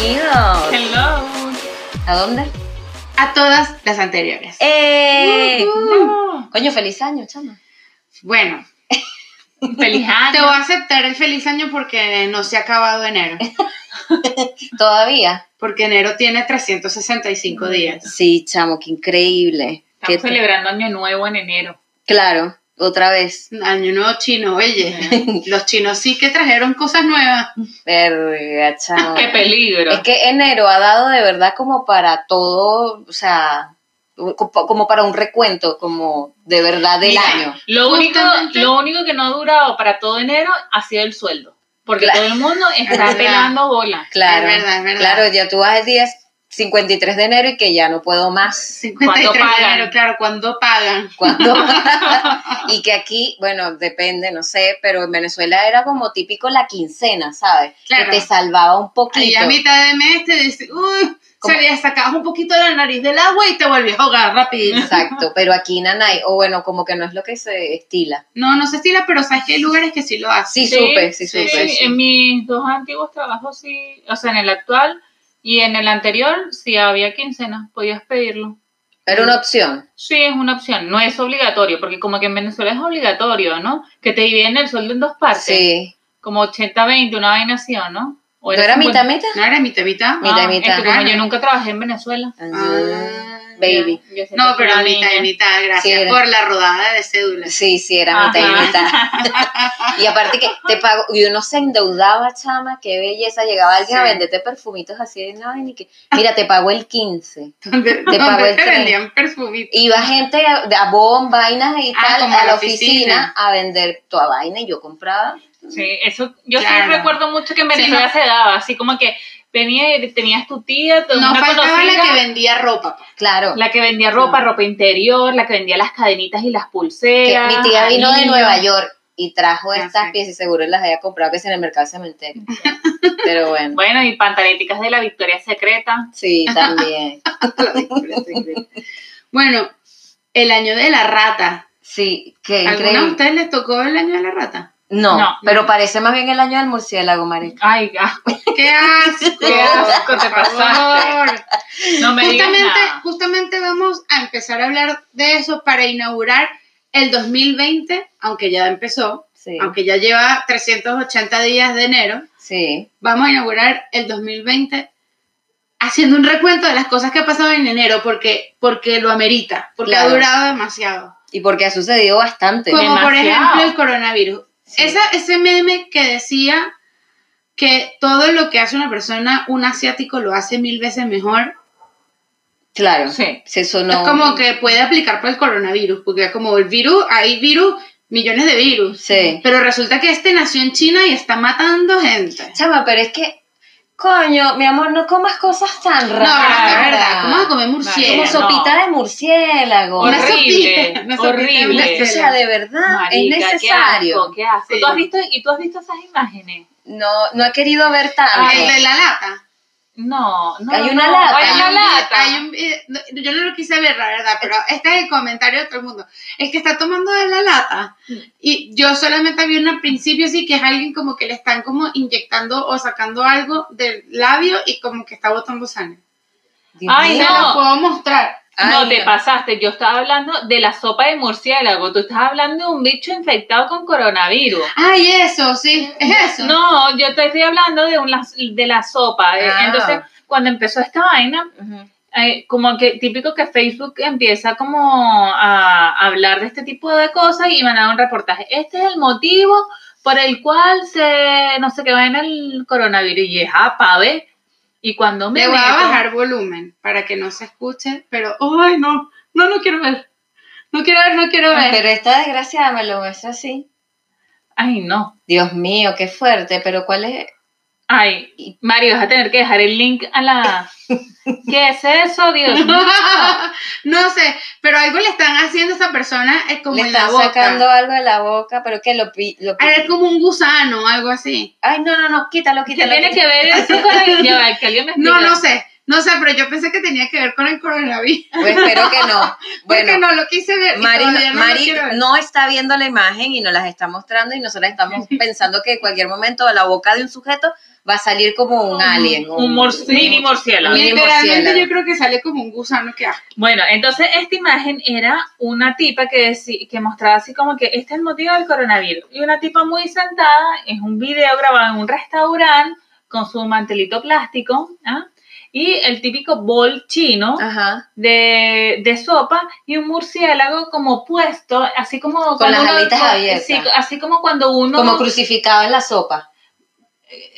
Bienvenidos. Hello. ¿A dónde? A todas las anteriores. ¡Eh! No. Coño, feliz año, chama. Bueno, Feliz te año. voy a aceptar el feliz año porque no se ha acabado enero. ¿Todavía? Porque enero tiene 365 días. Sí, chamo, qué increíble. Qué Estamos celebrando Año Nuevo en enero. Claro, otra vez. Año nuevo chino, oye. Los chinos sí que trajeron cosas nuevas. Verga, chamo. Qué peligro. Es que enero ha dado de verdad como para todo, o sea, co- como para un recuento, como de verdad del Mira, año. Lo único, lo único que no ha durado para todo enero ha sido el sueldo. Porque Claro. todo el mundo está pelando bola. Claro, Es verdad, es verdad. claro, ya tú vas el día 53 de enero y que ya no puedo más. 53 ¿Cuándo de pagan? enero, claro, cuando pagan. Cuando y que aquí, bueno, depende, no sé, pero en Venezuela era como típico la quincena, ¿sabes? Claro. Que te salvaba un poquito. a mitad de mes te dice, uy, sacabas un poquito la nariz del agua y te volvías a ahogar rápido. Exacto, pero aquí nanay, o bueno, como que no es lo que se estila. No, no se estila, pero sabes que hay lugares que sí lo hacen. Sí, supe, sí, sí, supe. sí. En mis dos antiguos trabajos sí, o sea, en el actual y en el anterior sí había quincena, podías pedirlo. Era una opción. Sí, es una opción, no es obligatorio, porque como que en Venezuela es obligatorio, ¿no? Que te dividen el sueldo en dos partes, Sí. como 80-20, una vaina así, ¿o no? ¿O ¿No era 50? mitad, mitad? ¿No era mitad, mitad? Mitad y Ah, mitad. Es que como Claro. yo nunca trabajé en Venezuela. Ah, baby. Yo No, pero mitad y mitad, gracias Sí, era. por la rodada de cédula. Sí, sí, era mitad y mitad. Y aparte que te pago, y uno se endeudaba, chama, qué belleza. Llegaba alguien a venderte perfumitos así de nada, y que, mira, te pago el 15. Donde, Te donde el te tren. vendían perfumitos. Iba gente a, a vainas y Ah, tal, como a a la la oficina, oficina. a vender toda vaina y yo compraba. Sí, eso, yo sí Claro. recuerdo mucho que en Sí, Venezuela no. se daba, así como que venía y tenías tu tía, tu- No una faltaba la que vendía ropa. Claro. la que vendía ropa, ropa interior, la que vendía las cadenitas y las que pulseras. mi tía vino de. Nueva York y trajo Ah, estas sí. piezas y seguro las había comprado que es en el mercado cementerio. Pero bueno, Bueno, y pantaleticas de la Victoria Secreta. sí, también. bueno, el año de la rata. Sí, qué ¿Alguna de increíble. ustedes les tocó el año de la rata? No, No. pero parece más bien el año del murciélago, marica. Ay, asco. ¡Qué asco! Qué asco, te pasaste. No me digas Justamente, nada. justamente vamos a empezar a hablar de eso para inaugurar el 2020, aunque ya empezó, Sí, aunque ya lleva 380 días de enero, sí. vamos a inaugurar el 2020 haciendo un recuento de las cosas que ha pasado en enero, porque, porque lo amerita, porque Claro. ha durado demasiado. Y porque ha sucedido bastante. Como por ejemplo el coronavirus. Sí. Esa, ese meme que decía que todo lo que hace una persona, un asiático, lo hace mil veces mejor. Claro, Sí. se sonó. Es como que puede aplicar para el coronavirus, porque es como el virus, hay virus, millones de virus. Sí. Pero resulta que este nació en China y está matando gente. Chama, pero es que, coño, mi amor, no comas cosas tan No, raras. verdad, verdad. ¿Cómo vas a comer Como murciélago? so- sopita de murciélago. Una Horrible, sopita, una sopita horrible. O sea, de verdad, Marica, es qué necesario. asco, qué asco. Sí. ¿Tú has visto, ¿Y tú has visto esas imágenes? No, no he querido ver tanto. El de la lata. No, no. Hay una no, lata. Hay una un- lata. hay un video- no, yo no lo quise ver, la verdad, pero este es el comentario de todo el mundo. El que está tomando de la lata. Y yo solamente vi un principio así que es alguien como que le están como inyectando o sacando algo del labio y como que está botando sangre. Dios Ay, no. lo puedo mostrar. No, te pasaste. Yo estaba hablando de la sopa de murciélago. Tú estás hablando de un bicho infectado con coronavirus. Ay, eso, sí, es eso. No, yo te estoy hablando de, una, de la sopa. Eh, Ah. Entonces, cuando empezó esta vaina, eh, como que típico que Facebook empieza como a hablar de este tipo de cosas y mandar un reportaje. Este es el motivo por el cual se, no sé qué va en el coronavirus. Y es, ah, pa' ver. Y cuando me Le voy a bajar volumen para que no se escuche, pero, ay, no, no, no quiero ver. No quiero ver, no quiero ver. Pero esta desgraciada me lo muestra así. Ay, no. Dios mío, qué fuerte, pero ¿cuál es? Ay, Mario, vas a tener que dejar el link a la... ¿Qué es eso, Dios mío? no sé, pero algo le están haciendo a esa persona es como Le en la están boca. sacando algo de la boca, pero que lo pi, lo pi- Ah, Es como un gusano, algo así. Ay, no, no, no, quítalo, ¿Qué quítalo. tiene que ver eso con el... Ya va, que alguien me No, no sé. No sé, pero yo pensé que tenía que ver con el coronavirus. Pues espero que no. Porque Bueno, no lo quise ver. Mari, no Mari ver. no está viendo la imagen y nos las está mostrando y nosotros estamos pensando que en cualquier momento de la boca de un sujeto va a salir como un alien. Un mor- mini murciélago. mini Literalmente murciélago. yo creo que sale como un gusano que asco. Bueno, entonces esta imagen era una tipa que, que mostraba así como que este es el motivo del coronavirus. Y una tipa muy sentada, es un video grabado en un restaurante con su mantelito plástico, ¿ah? y el típico bol chino de, de sopa y un murciélago como puesto, así como... cuando las uno- alitas abiertas. sí, así como cuando uno... Como crucificado en la sopa.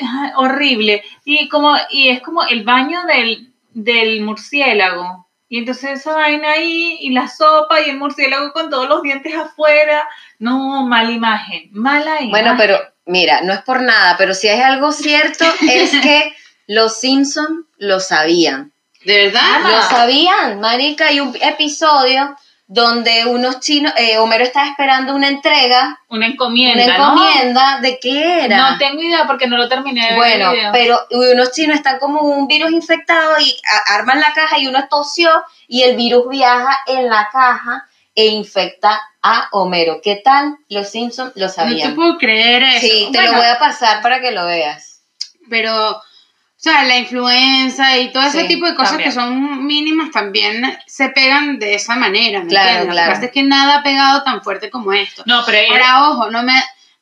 Ajá, horrible. Y como, y es como el baño del, del murciélago. Y entonces esa vaina ahí, y la sopa, y el murciélago con todos los dientes afuera. No, mala imagen, mala imagen. Bueno, pero mira, no es por nada, pero si hay algo cierto es que los Simpsons lo sabían. ¿De verdad? Lo sabían, marica. Hay un episodio donde unos chinos, eh, Homero estaba esperando una entrega, Una encomienda, una encomienda, ¿de qué era? ¿no? Tengo idea porque no lo terminé de ver Bueno, el video. pero unos chinos están como un virus infectado y arman la caja y uno tosió y el virus viaja en la caja e infecta a Homero. ¿Qué tal? Los Simpsons lo No te sabían. puedo creer eso. sí, te Bueno, lo voy a pasar para que lo veas. Pero, o sea, la influenza y todo ese Sí, tipo de cosas también. que son mínimas también se pegan de esa manera, ¿me Claro, entiendes? Lo claro. que pasa es que nada ha pegado tan fuerte como esto. No, pero Ahora, ojo, no me,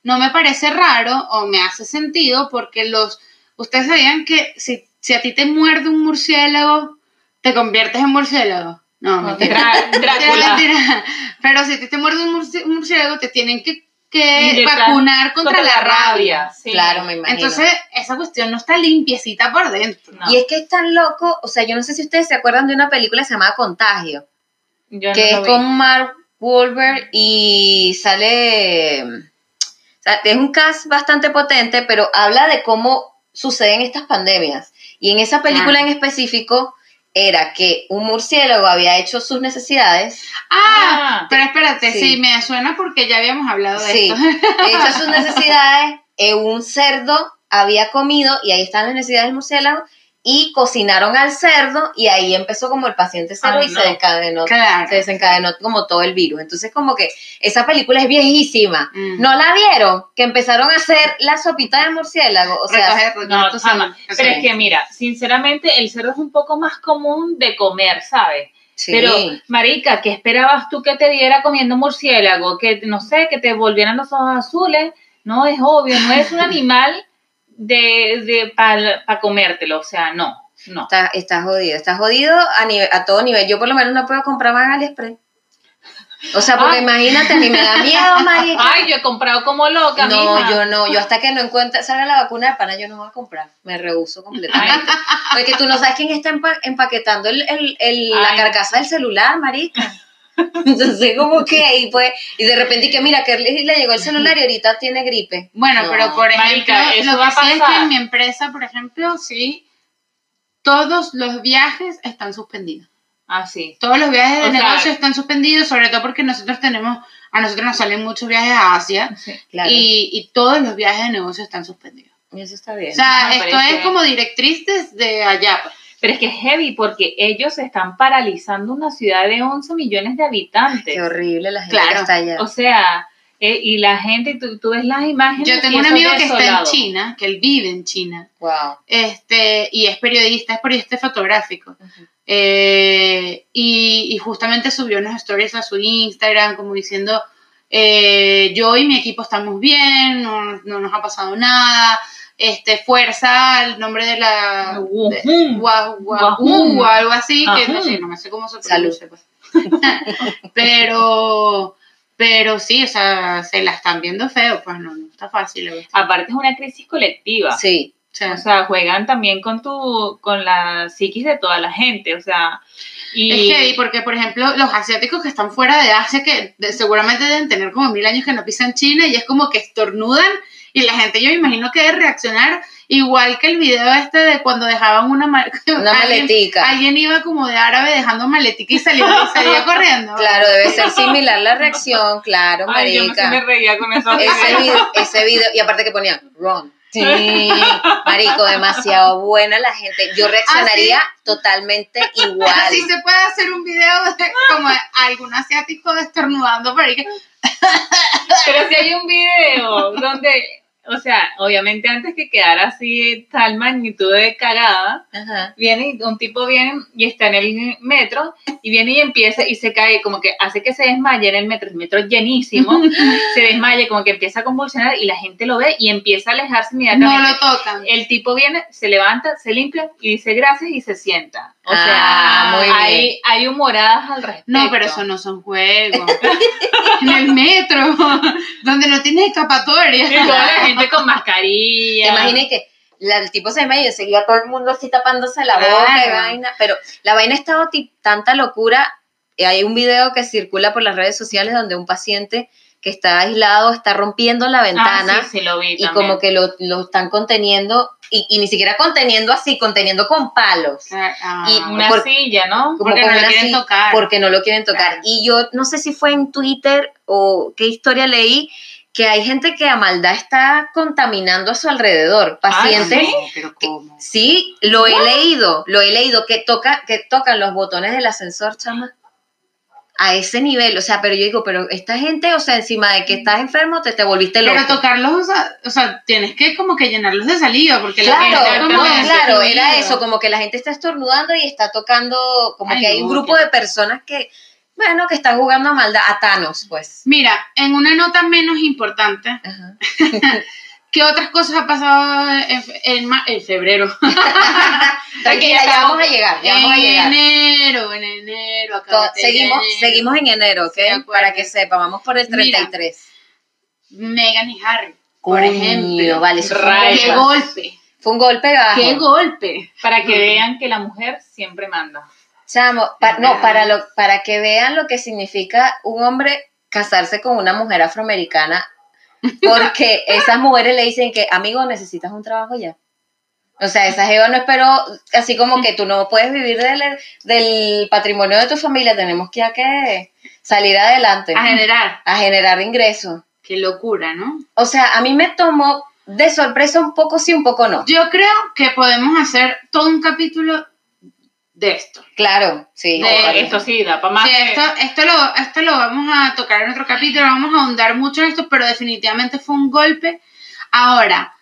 no me parece raro o me hace sentido porque los, ustedes sabían que si, si a ti te muerde un murciélago, te conviertes en murciélago. No, mentira. Drá- Drácula. Mentira. Pero si a ti te muerde un murciélago, te tienen que, que Inyectar vacunar contra, la rabia. sí. Claro, me imagino. Entonces, esa cuestión no está limpiecita por dentro. No, Y es que es tan loco, o sea, yo no sé si ustedes se acuerdan de una película que se llama Contagio, yo que no es vi. con Mark Wahlberg y sale, o sea, es un cast bastante potente, pero habla de cómo suceden estas pandemias. Y en esa película Ah. en específico era que un murciélago había hecho sus necesidades, Ah, Ah. pero espérate, Sí. sí. me suena porque ya habíamos hablado de sí, esto. hecho sus necesidades, eh, un cerdo había comido y ahí están las necesidades del murciélago y cocinaron al cerdo y ahí empezó como el paciente cero Ay, y no. se desencadenó Claro. se desencadenó como todo el virus. Entonces, como que esa película es viejísima. Mm. ¿No la vieron? Que empezaron a hacer la sopita de murciélago. O sea, Recoger, No, sangre. Pero es que mira, sinceramente el cerdo es un poco más común de comer, ¿sabes? sí. Pero, marica, ¿qué esperabas tú que te diera comiendo murciélago? Que, no sé, que te volvieran los ojos azules. No, es obvio, no es un animal de, de para comértelo, o sea, no, no. Está, está jodido. Está jodido a, nivel, a todo nivel. Yo por lo menos no puedo comprar más AliExpress. O sea, porque Ah. imagínate, a mí me da miedo, marica. Ay, yo he comprado como loca, No, mija. yo no, yo hasta que no encuentre, salga la vacuna de pana, yo no voy a comprar, me rehuso completamente. Porque tú no sabes quién está empa- empaquetando el, el- el- la carcasa del celular, marica. Entonces, como que, y pues, y de repente, que mira, que le, le llegó el celular y ahorita tiene gripe. Bueno, No. pero por ejemplo, Marica, eso lo que sí es que en mi empresa, por ejemplo, sí, todos los viajes están suspendidos. Ah, sí. Todos los viajes de O sea- negocio están suspendidos, sobre todo porque nosotros tenemos, a nosotros nos salen muchos viajes a Asia sí. Claro. y, y todos los viajes de negocio están suspendidos. Y eso está bien. O sea, Ah, esto es como directrices de allá. pues. Pero es que es heavy porque ellos están paralizando una ciudad de 11 millones de habitantes. Qué horrible la gente Claro. que está allá. O sea, eh, y la gente, tú, tú ves las imágenes. Yo tengo y un amigo que está en desolado. China, que él vive en China, wow. este, y es periodista, es periodista fotográfico. Eh, y, y justamente subió unos stories a su Instagram como diciendo, eh, yo y mi equipo estamos bien, no, no nos ha pasado nada, este, fuerza, el nombre de la... Wuhan. o algo así, que no Ajá. sé, no me sé cómo se Salud. pronuncia. pues. pero, pero sí, o sea, se la están viendo feo, pues no, no está fácil. Aparte es una crisis colectiva. Sí. O sea, O sea, juegan también con tu, con la psiquis de toda la gente, o sea, y Es heavy porque, por ejemplo, los asiáticos que están fuera de Asia, que seguramente deben tener como mil años que no pisan China, y es como que estornudan, y la gente, yo me imagino que debe reaccionar igual que el video este de cuando dejaban una, ma- Una alguien- maletica. Alguien iba como de árabe dejando maletica y salía, y salía corriendo. Claro, debe ser similar la reacción, claro, Ay, yo no sé, marica. me reía con eso. Ese video, ese video, y aparte que ponían run, Sí, marico, demasiado buena la gente. Yo reaccionaría totalmente igual. Así se puede hacer un video de como algún asiático estornudando que- Pero si hay un video donde, o sea, obviamente antes que quedara así tal magnitud de cagada, Ajá. viene, un tipo viene y está en el metro y viene y empieza y se cae, como que hace que se desmaye en el metro, el metro llenísimo, se desmaye, como que empieza a convulsionar y la gente lo ve y empieza a alejarse No inmediatamente. lo tocan. el tipo viene, se levanta, se limpia y dice gracias y se sienta. O Ah, sea, muy bien. hay, hay humoradas al respecto. No, pero eso no son juegos. en el metro, donde no tiene escapatoria. Gente con mascarilla. Te imaginas que la- el tipo se y seguía todo el mundo así tapándose la Claro. boca y vaina. Pero la vaina ha estado ti- tanta locura. eh, Hay un video que circula por las redes sociales donde un paciente que está aislado está rompiendo la Ah, ventana sí, sí, lo vi y como que lo, lo están conteniendo y, y ni siquiera conteniendo así, conteniendo con palos. Ah, Y Una por- silla, ¿no? como Porque con no lo una quieren silla, tocar. Porque no lo quieren tocar. Claro. Y yo no sé si fue en Twitter o qué historia leí, que hay gente que a maldad está contaminando a su alrededor. Pacientes. ¿sí? No, pero ¿cómo? Sí, lo he leído, lo he leído, que, toca, que tocan los botones del ascensor, chama. A ese nivel, o sea, pero yo digo, pero esta gente, o sea, encima de que estás enfermo, te, te volviste loco. Pero tocarlos, o sea, o sea, tienes que como que llenarlos de saliva, porque la gente Claro, no, claro, era eso, como que la gente está estornudando y está tocando, como Ay, que hay un grupo de personas que, bueno, que están jugando a maldad, a Thanos, pues. Mira, en una nota menos importante, Ajá. ¿qué otras cosas ha pasado en, en en febrero? Tranquila, ya vamos a llegar, ya vamos a en llegar. enero, en enero, To- acabate seguimos, enero. seguimos en enero, ¿ok? Sí. Para que sepa, vamos por el Mira. 33. Megan y Harry, por Coño, ejemplo. vale, eso fue un Rayos. ¡Qué golpe. golpe! Fue un golpe bajo. ¡Qué golpe! Para que vean que la mujer siempre manda. Chamo, pa- no, para, lo, para que vean lo que significa un hombre casarse con una mujer afroamericana, porque esas mujeres le dicen que, amigo, necesitas un trabajo ya. O sea, esa jeva no esperó, así como que tú no puedes vivir del, del patrimonio de tu familia, tenemos que salir adelante, A generar. a generar ingresos. ¡Qué locura, ¿no? O sea, a mí me tomó de sorpresa un poco sí, un poco no. Yo creo que podemos hacer todo un capítulo de esto. Claro, sí. De. Esto sí, da para más. Sí, esto, esto, lo, esto lo vamos a tocar en otro capítulo, vamos a ahondar mucho en esto, pero definitivamente fue un golpe. Ahora,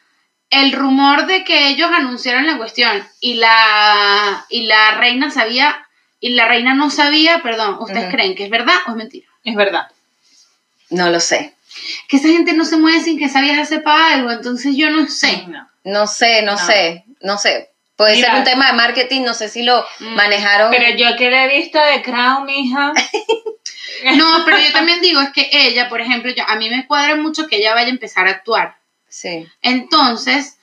el rumor de que ellos anunciaron la cuestión y la, y la reina sabía, y la reina no sabía, perdón, ¿ustedes creen que es verdad o es mentira? Es verdad. No lo sé. Que esa gente no se mueve sin que esa vieja sepa algo, entonces yo no sé. No. No sé, no, No. sé, no sé. Puede Mira. ser un tema de marketing, no sé si lo Mm. manejaron. Pero yo que le he visto de Crown, mija. No, pero yo también digo, es que ella, por ejemplo, yo, a mí me cuadra mucho que ella vaya a empezar a actuar. Sí. Entonces,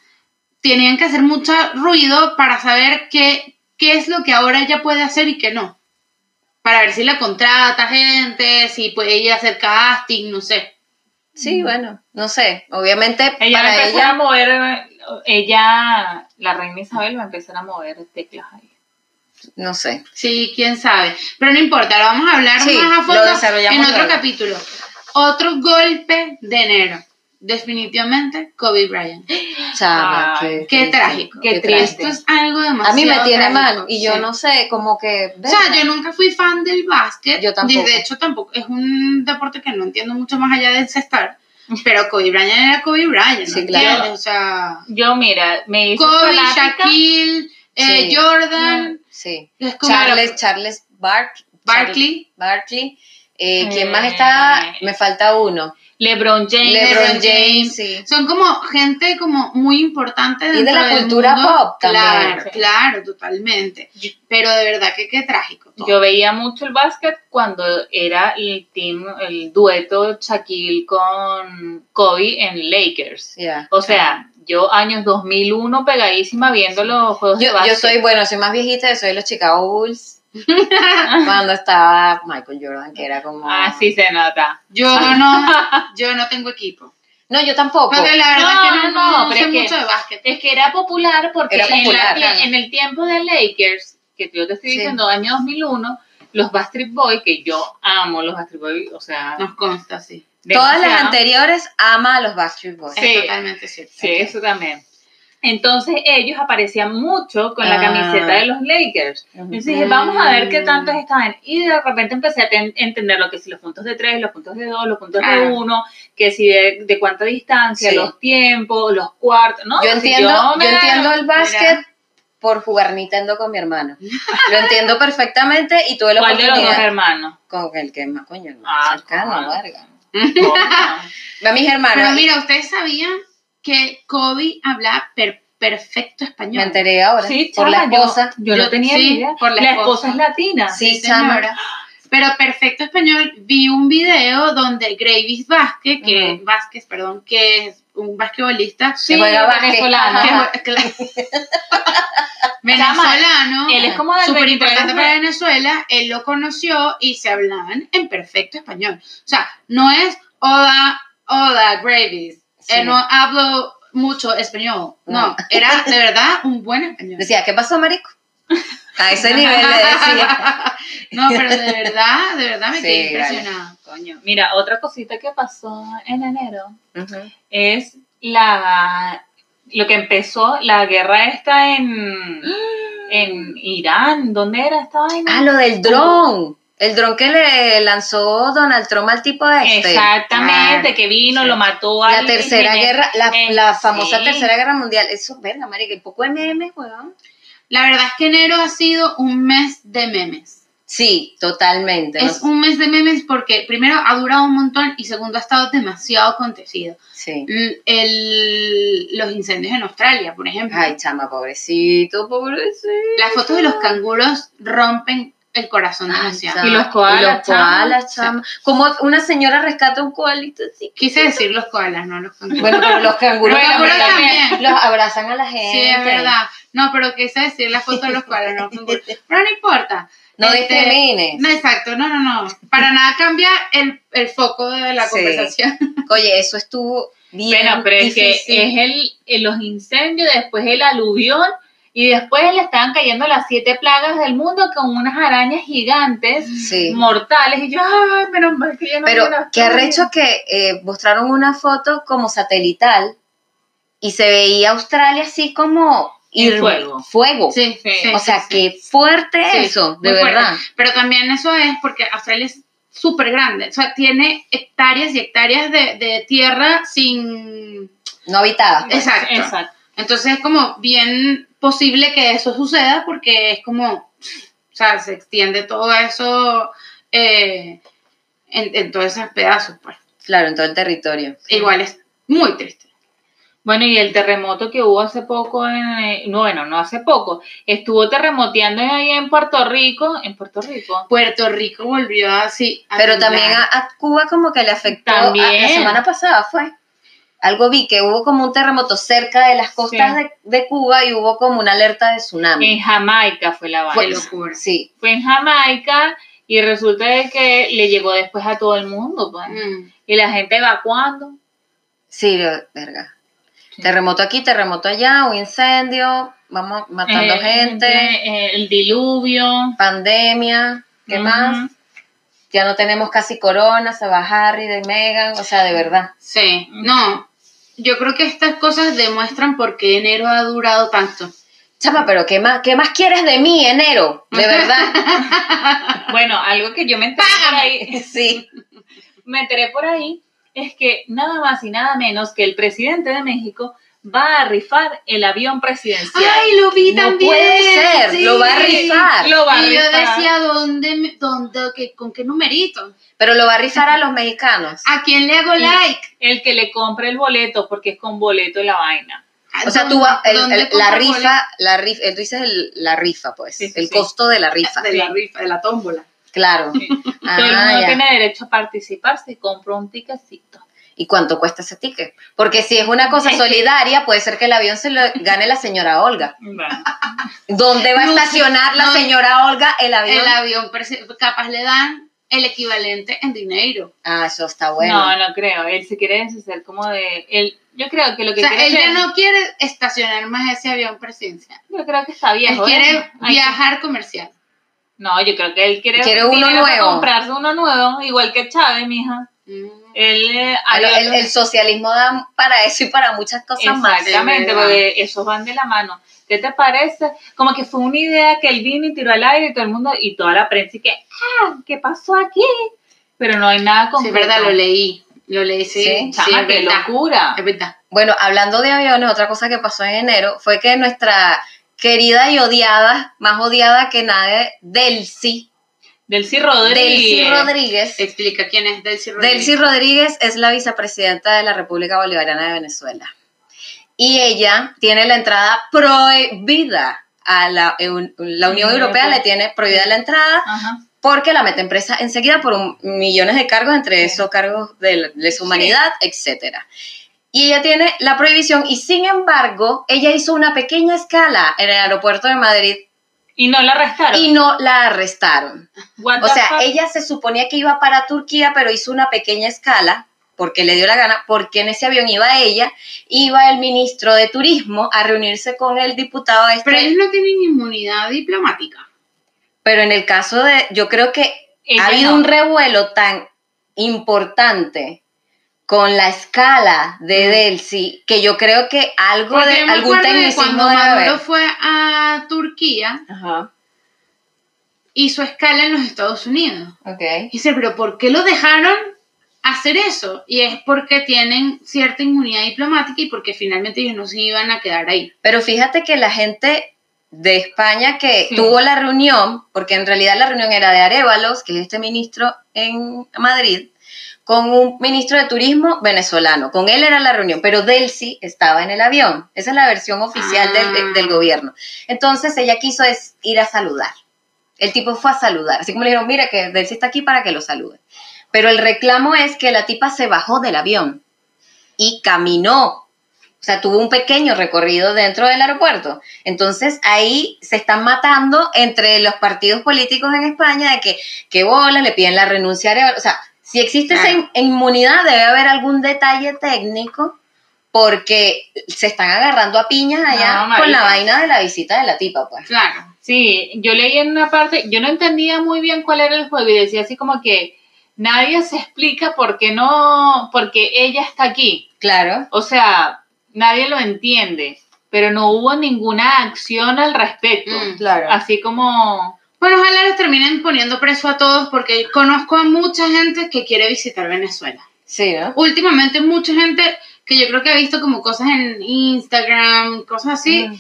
tenían que hacer mucho ruido para saber qué, qué es lo que ahora ella puede hacer y qué no. Para ver si la contrata gente, si puede ella hacer casting, no sé. Sí, bueno, no sé. Obviamente Ella a para empezar a ella. mover, ella, la reina Isabel va a empezar a mover teclas ahí. No sé. Sí, quién sabe. Pero no importa, lo vamos a hablar Sí, más a fondo en otro luego. capítulo. Otro golpe de enero. Definitivamente, Kobe Bryant. Chama, Ay, qué, trágico. qué triste. Esto es algo demasiado A mí me tiene trágico, mal y yo sí. no sé, como que. O sea, yo nunca fui fan del básquet. Yo tampoco. De hecho, tampoco. Es un deporte que no entiendo mucho más allá del cestar. Pero Kobe Bryant era Kobe Bryant. Sí, ¿no claro. O sea, Yo, mira, me hice Kobe, fanática. Shaquille, eh, Sí. Jordan, Sí. Charles, Charles Bark, Barkley. Barkley. Eh, ¿Quién Eh. más está? Me falta uno. LeBron James. LeBron James, sí. Son como gente como muy importante de dentro la del cultura mundo. pop también. Claro, Sí. claro, totalmente. Pero de verdad que qué trágico. todo. Yo veía mucho el básquet cuando era el team, el dueto Shaquille con Kobe en Lakers. O sea, yo años 2001 pegadísima viendo los juegos de Yo, básquet. yo soy, bueno, soy más viejita, soy de los Chicago Bulls. Cuando estaba Michael Jordan, que era como. Ah, sí se nota. Yo no, yo no tengo equipo. No, yo tampoco. La verdad No, es que no, no, no, pero sé es que- mucho de básquet. Es que era popular porque Era en la el tiempo de Lakers, que yo te estoy Sí. diciendo, año 2001, los Backstreet Boys, que yo amo los Backstreet Boys, o sea, Nos consta, sí. Todas las anteriores ama a los Backstreet Boys. Sí. Es totalmente cierto. Sí, eso también. Entonces ellos aparecían mucho con la Ah. camiseta de los Lakers. Entonces dije, vamos a ver qué tantos estaban. Y de repente empecé a ten- entender lo que si los puntos de tres, los puntos de dos, los puntos de Claro. uno, que si de, de cuánta distancia, Sí. los tiempos, los cuartos, ¿no? Yo Si entiendo, yo, me- entiendo el básquet mira. por jugar Nintendo con mi hermano. Lo entiendo perfectamente y tuve la ¿Cuál de los dos oportunidad hermanos? con el que más coño, el más Ah, cercano, verga. A mis hermanos, Pero mira, ¿ustedes sabían que Kobe habla per- perfecto español? me enteré ahora Sí, por la chama, yo- esposa. Yo, no Yo- tenía sí, idea. por la la esposa. esposa es latina. Sí, Sí. Pero perfecto español, vi un video donde Gravis Vázquez, que Ujú. Vázquez, perdón, que es un basquetbolista, Sí, venezolano. Venezolano, Él es como del súper 23 importante para Venezuela, él lo conoció y se hablaban en perfecto español. O sea, no es hola, hola, Gravis, Sí. eh, no hablo mucho español, no, No. era de verdad un buen español. Decía, ¿qué pasó, marico? A ese nivel le decía. No, pero de verdad, de verdad me Sí, quedé impresionada. Coño. Mira, otra cosita que pasó en enero Ujú. es la lo que empezó la guerra esta en en Irán, ¿dónde era esta vaina? Ah, lo del dron. El dron que le lanzó Donald Trump al tipo este. Exactamente, Claro. que vino, Sí. lo mató La al tercera guerra, la, eh, la famosa sí. tercera guerra mundial. Eso, verga, marica, un poco de memes, weón. La verdad es que enero ha sido un mes de memes. Sí, totalmente. Es ¿no? un mes de memes porque primero ha durado un montón y segundo ha estado demasiado acontecido. Sí. El- los incendios en Australia, por ejemplo. Ay, chama, pobrecito, pobrecito. Las fotos de los canguros rompen el corazón demasiado. chama. Y los koalas, Y los koalas, chama. chama. Como una señora rescata un koalito así. Quise decir los koalas, no los canguros. Bueno, pero los canguros, Los también canguros también. los abrazan a la gente. Sí, es verdad. No, pero quise decir la foto de los koalas, no los canguros. Pero no importa. No Este, discrimines. No, exacto, no, no, no. Para nada cambia el, el foco de la Sí. conversación. Oye, eso estuvo bien Bueno, pero es que difícil. es el, el- los incendios, después el aluvión y después le estaban cayendo las siete plagas del mundo con unas arañas gigantes, Sí. mortales. Y yo, ay, menos mal que yo no Pero qué Australia". arrecho que eh, mostraron una foto como satelital y se veía Australia así como ir- fuego. fuego. Sí, Sí. o sea, sí, qué fuerte Sí, eso, de muy fuerte. verdad. Pero también eso es porque Australia es súper grande. O sea, tiene hectáreas y hectáreas de, de tierra sin... No habitada. pues. Exacto. Exacto. Entonces es como bien posible que eso suceda porque es como... O sea, se extiende todo eso eh, en, en todos esos pedazos. Pues. Claro, en todo el territorio. Igual es muy triste. Bueno, y el terremoto que hubo hace poco, en, eh, no, bueno, no hace poco, estuvo terremoteando ahí en Puerto Rico, en Puerto Rico. Puerto Rico volvió así. a Pero temblar. también a, a Cuba como que le afectó. a- También. la semana pasada fue. Algo vi que hubo como un terremoto cerca de las costas Sí. de, de Cuba y hubo como una alerta de tsunami. En Jamaica fue la vaina. locura. Sí, Fue en Jamaica y resulta de que le llegó después a todo el mundo, pues. Mm. Y la gente evacuando. sí, verga. Sí. Terremoto aquí, terremoto allá, un incendio, vamos matando Eh, gente, eh, el diluvio. pandemia, ¿qué más? Ya no tenemos casi corona, se va Harry de Megan, o sea, de verdad. Sí, no. Yo creo que estas cosas demuestran por qué enero ha durado tanto. Chama, pero ¿qué más, qué más quieres de mí, enero? De verdad. Bueno, algo que yo me enteré por ahí, sí. me enteré por ahí es que nada más y nada menos que el presidente de México va a rifar el avión presidencial. Ay, lo vi No también. puede ser, sí. lo va a rifar. Lo va a y yo decía, ¿dónde, dónde, qué- con qué numerito? Pero lo va a rifar a los mexicanos. ¿A quién le hago like? El que le compre el boleto, porque es con boleto la vaina. O sea, tú ¿Dónde- vas, el- el- la rifa, la rifa, tú dices el- la rifa, pues, Sí, el sí. costo de la rifa. De la rifa, de la tómbola. Claro. Ah, Todo el mundo ya. tiene derecho a participar si compra un ticketcito. ¿Y cuánto cuesta ese ticket? Porque si es una cosa solidaria, puede ser que el avión se lo gane la señora Olga. ¿Dónde va a No, estacionar la no. señora Olga el avión? El avión, capaz le dan el equivalente en dinero. Ah, eso está bueno. No, no creo. Él se quiere deshacer como de. Él, yo creo que lo O que sea, quiere él ya no quiere estacionar más ese avión presidencial. Yo creo que está Él viejo. ¿eh? quiere que- viajar comercial. No, yo creo que él quiere, Quiere uno dinero para nuevo. comprarse uno nuevo, igual que Chávez, mija. Mm. Él, eh, Bueno, había- el, el socialismo da para eso y para muchas cosas más. Exactamente, porque esos van de la mano. ¿Qué te parece? Como que fue una idea que él vino y tiró al aire y todo el mundo, y toda la prensa, y que, ah, ¿qué pasó aquí? Pero no hay nada Sí, concreto. es verdad, lo leí. Lo leí, sí. Sí, Sí, es qué verdad. locura. Es verdad. Bueno, hablando de aviones, otra cosa que pasó en enero fue que nuestra querida y odiada, más odiada que nadie, Delcy, Delcy Rodríguez. Delcy Rodríguez. Explica quién es Delcy Rodríguez. Delcy Rodríguez es la vicepresidenta de la República Bolivariana de Venezuela. Y ella tiene la entrada prohibida a la, la Unión Europea, le tiene prohibida la entrada Ajá. porque la meten presa enseguida por un- millones de cargos, entre esos cargos de lesa humanidad, etcétera. Y ella tiene la prohibición y sin embargo, ella hizo una pequeña escala en el aeropuerto de Madrid Y no la arrestaron. y no la arrestaron. What O sea, fuck? ella se suponía que iba para Turquía, pero hizo una pequeña escala porque le dio la gana, porque en ese avión iba ella, iba el ministro de Turismo a reunirse con el diputado este, Pero ellos no tienen inmunidad diplomática. pero en el caso de, yo creo que Ella ha habido no. un revuelo tan importante con la escala de Delcy que yo creo que algo Porque de yo me algún acuerdo de tecnicismo cuando Maduro fue a Turquía, Ajá, hizo escala en los Estados Unidos. ok. Y dice, pero ¿por qué lo dejaron hacer eso? Y es porque tienen cierta inmunidad diplomática y porque finalmente ellos no se iban a quedar ahí. Pero fíjate que la gente de España que Sí. tuvo la reunión, porque en realidad la reunión era de Arévalos, que es este ministro en Madrid, con un ministro de turismo venezolano. Con él era la reunión, pero Delcy estaba en el avión. Esa es la versión oficial Ah. del, del gobierno. Entonces ella quiso es ir a saludar. El tipo fue a saludar. Así como le dijeron, mira que Delcy está aquí para que lo salude. Pero el reclamo es que la tipa se bajó del avión y caminó. O sea, tuvo un pequeño recorrido dentro del aeropuerto. Entonces ahí se están matando entre los partidos políticos en España de que, que bola, le piden la renuncia. O sea, si existe esa in- inmunidad, debe haber algún detalle técnico porque se están agarrando a piñas allá No, con la vaina de la visita de la tipa, pues. Claro. Sí, yo leí en una parte, yo no entendía muy bien cuál era el juego y decía así como que nadie se explica por qué no, porque ella está aquí. Claro. O sea, nadie lo entiende, pero no hubo ninguna acción al respecto. Mm, claro. Así como, Bueno, ojalá los terminen poniendo preso a todos porque conozco a mucha gente que quiere visitar Venezuela. Sí, ¿no? Últimamente mucha gente que yo creo que ha visto como cosas en Instagram, cosas así. Mm.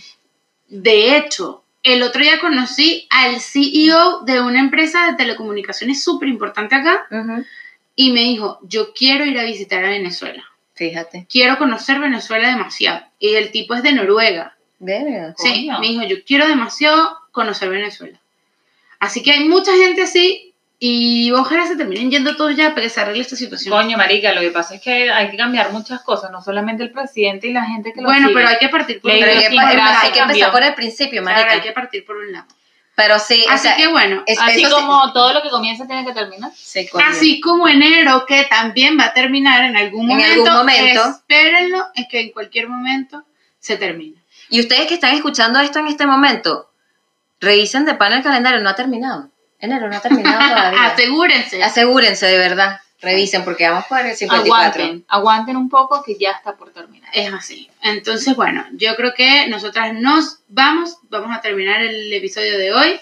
De hecho, el otro día conocí al CEO de una empresa de telecomunicaciones súper importante acá Ujú. y me dijo, yo quiero ir a visitar a Venezuela. Fíjate. Quiero conocer Venezuela demasiado. Y el tipo es de Noruega. Verga. Sí, me dijo, yo quiero demasiado conocer Venezuela. Así que hay mucha gente así y ojalá se terminen yendo todos ya para que se arregle esta situación. coño, marica, lo que pasa es que hay que cambiar muchas cosas, no solamente el presidente y la gente que lo bueno, sigue. pero hay que partir por un lado. hay que empezar por el principio, Claro, marica. hay que partir por un lado. Pero sí, o Así sea, que bueno, es- Así sí- como todo lo que comienza tiene que terminar. Sí, así como enero que también va a terminar en algún En momento. algún momento. Espérenlo, es que en cualquier momento se termina. Y ustedes que están escuchando esto en este momento, revisen de pan el calendario, no ha terminado. Enero no ha terminado todavía. Asegúrense. Asegúrense de verdad, revisen porque vamos por el 54. Aguanten, aguanten un poco que ya está por terminar. Es así. Entonces, bueno, yo creo que nosotras nos vamos. Vamos a terminar el episodio de hoy.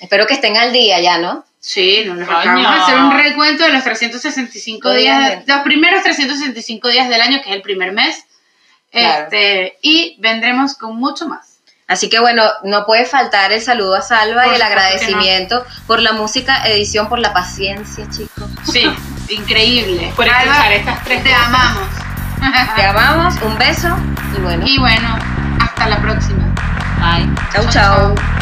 Espero que estén al día ya, ¿no? Sí, nos Coño. vamos a hacer un recuento de los 365 días, Obviamente. los primeros 365 días del año, que es el primer mes. Claro. Este, y vendremos con mucho más. Así que bueno, no puede faltar el saludo a Salva Por y el agradecimiento por la música, edición, por la paciencia, chicos. Sí, increíble. Por Alba, escuchar estas tres te cosas. amamos. Te amamos, un beso y bueno, y bueno, hasta la próxima. Bye. chau chau, chau.